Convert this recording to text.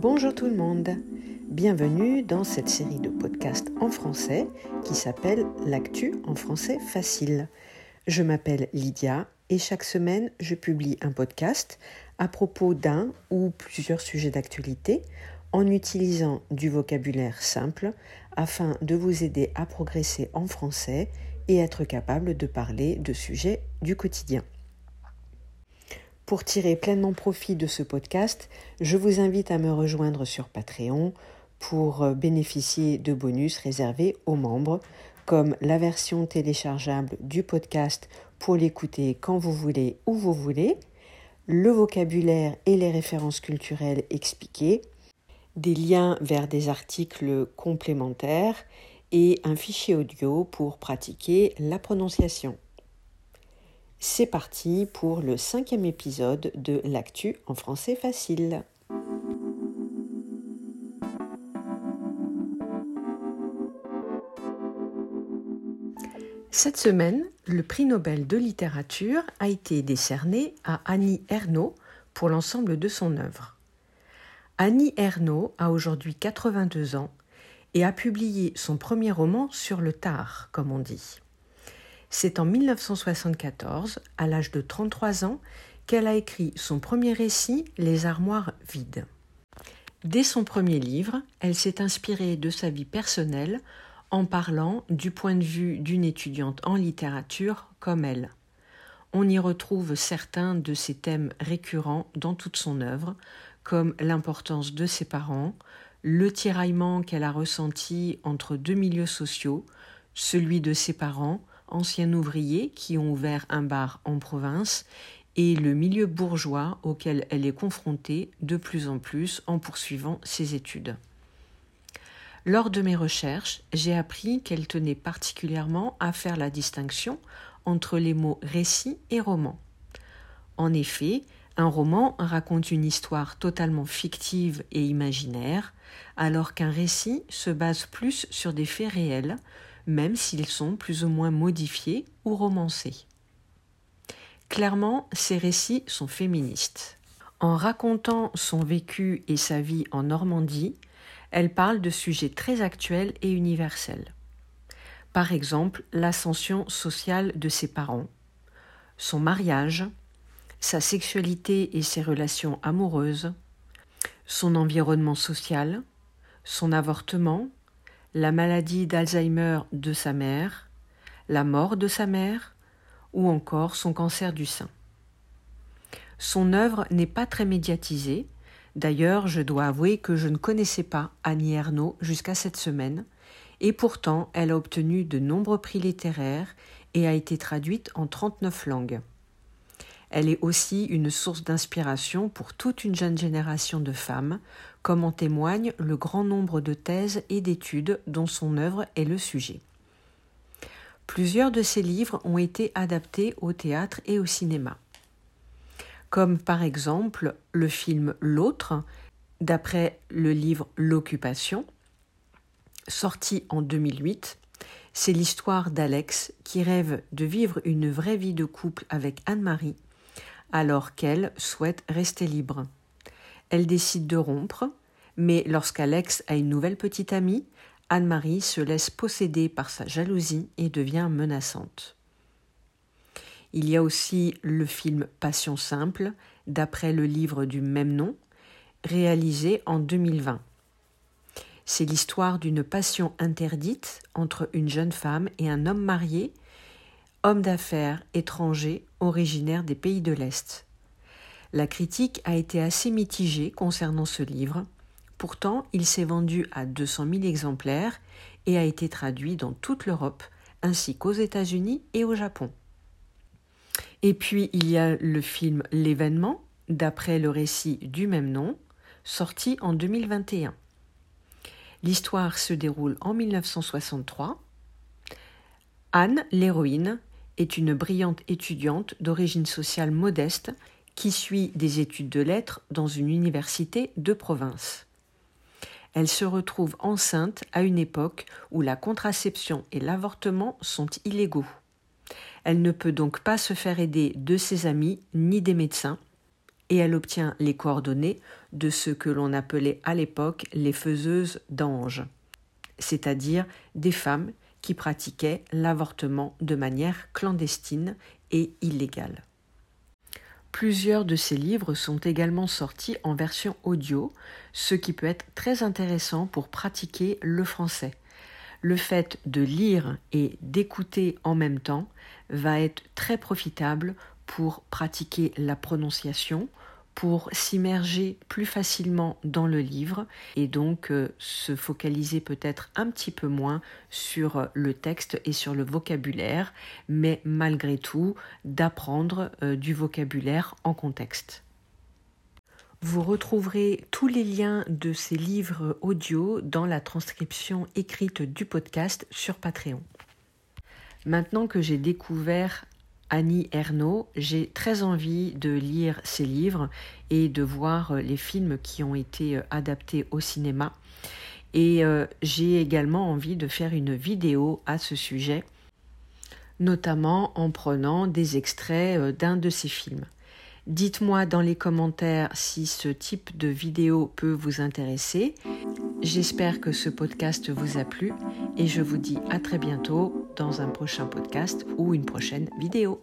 Bonjour tout le monde, bienvenue dans cette série de podcasts en français qui s'appelle L'actu en français facile. Je m'appelle Lydia et chaque semaine je publie un podcast à propos d'un ou plusieurs sujets d'actualité en utilisant du vocabulaire simple afin de vous aider à progresser en français et être capable de parler de sujets du quotidien. Pour tirer pleinement profit de ce podcast, je vous invite à me rejoindre sur Patreon pour euh, bénéficier de bonus réservés aux membres, comme la version téléchargeable du podcast pour l'écouter quand vous voulez, où vous voulez, le vocabulaire et les références culturelles expliquées, des liens vers des articles complémentaires et un fichier audio pour pratiquer la prononciation. C'est parti pour le cinquième épisode de L'actu en français facile. Cette semaine, le prix Nobel de littérature a été décerné à Annie Ernaux pour l'ensemble de son œuvre. Annie Ernaux a aujourd'hui 82 ans et a publié son premier roman sur le tard, comme on dit. C'est en 1974, à l'âge de 33 ans, qu'elle a écrit son premier récit, Les armoires vides. Dès son premier livre, elle s'est inspirée de sa vie personnelle en parlant du point de vue d'une étudiante en littérature comme elle. On y retrouve certains de ses thèmes récurrents dans toute son œuvre, comme l'importance de ses parents, le tiraillement qu'elle a ressenti entre deux milieux sociaux, celui de ses parents anciens ouvriers qui ont ouvert un bar en province et le milieu bourgeois auquel elle est confrontée de plus en plus en poursuivant ses études. Lors de mes recherches, j'ai appris qu'elle tenait particulièrement à faire la distinction entre les mots récit et roman. En effet, un roman raconte une histoire totalement fictive et imaginaire, alors qu'un récit se base plus sur des faits réels, même s'ils sont plus ou moins modifiés ou romancés. Clairement, ces récits sont féministes. En racontant son vécu et sa vie en Normandie, elle parle de sujets très actuels et universels. Par exemple, l'ascension sociale de ses parents, son mariage, sa sexualité et ses relations amoureuses, son environnement social, son avortement, la maladie d'Alzheimer de sa mère, la mort de sa mère, ou encore son cancer du sein. Son œuvre n'est pas très médiatisée. D'ailleurs, je dois avouer que je ne connaissais pas Annie Ernaux jusqu'à cette semaine, et pourtant elle a obtenu de nombreux prix littéraires et a été traduite en 39 langues. Elle est aussi une source d'inspiration pour toute une jeune génération de femmes, comme en témoigne le grand nombre de thèses et d'études dont son œuvre est le sujet. Plusieurs de ses livres ont été adaptés au théâtre et au cinéma, comme par exemple le film L'autre, d'après le livre L'occupation, sorti en 2008. C'est l'histoire d'Alex qui rêve de vivre une vraie vie de couple avec Anne-Marie alors qu'elle souhaite rester libre. Elle décide de rompre, mais lorsqu'Alex a une nouvelle petite amie, Anne-Marie se laisse posséder par sa jalousie et devient menaçante. Il y a aussi le film Passion simple, d'après le livre du même nom, réalisé en 2020. C'est l'histoire d'une passion interdite entre une jeune femme et un homme marié homme d'affaires étranger originaire des pays de l'Est. La critique a été assez mitigée concernant ce livre. Pourtant, il s'est vendu à 200 000 exemplaires et a été traduit dans toute l'Europe, ainsi qu'aux États-Unis et au Japon. Et puis, il y a le film L'événement, d'après le récit du même nom, sorti en 2021. L'histoire se déroule en 1963. Anne, l'héroïne, est une brillante étudiante d'origine sociale modeste qui suit des études de lettres dans une université de province. Elle se retrouve enceinte à une époque où la contraception et l'avortement sont illégaux. Elle ne peut donc pas se faire aider de ses amis ni des médecins. et elle obtient les coordonnées de ce que l'on appelait à l'époque les faiseuses d'anges, c'est-à-dire des femmes qui pratiquaient l'avortement de manière clandestine et illégale. Plusieurs de ces livres sont également sortis en version audio, ce qui peut être très intéressant pour pratiquer le français. Le fait de lire et d'écouter en même temps va être très profitable pour pratiquer la prononciation, pour s'immerger plus facilement dans le livre et donc euh, se focaliser peut-être un petit peu moins sur euh, le texte et sur le vocabulaire, mais malgré tout d'apprendre euh, du vocabulaire en contexte. Vous retrouverez tous les liens de ces livres audio dans la transcription écrite du podcast sur Patreon. Maintenant que j'ai découvert Annie Ernaux. J'ai très envie de lire ses livres et de voir euh, les films qui ont été euh, adaptés au cinéma. Et euh, j'ai également envie de faire une vidéo à ce sujet, notamment en prenant des extraits d'un de ses films. Dites-moi dans les commentaires si ce type de vidéo peut vous intéresser. J'espère que ce podcast vous a plu et je vous dis à très bientôt dans un prochain podcast ou une prochaine vidéo.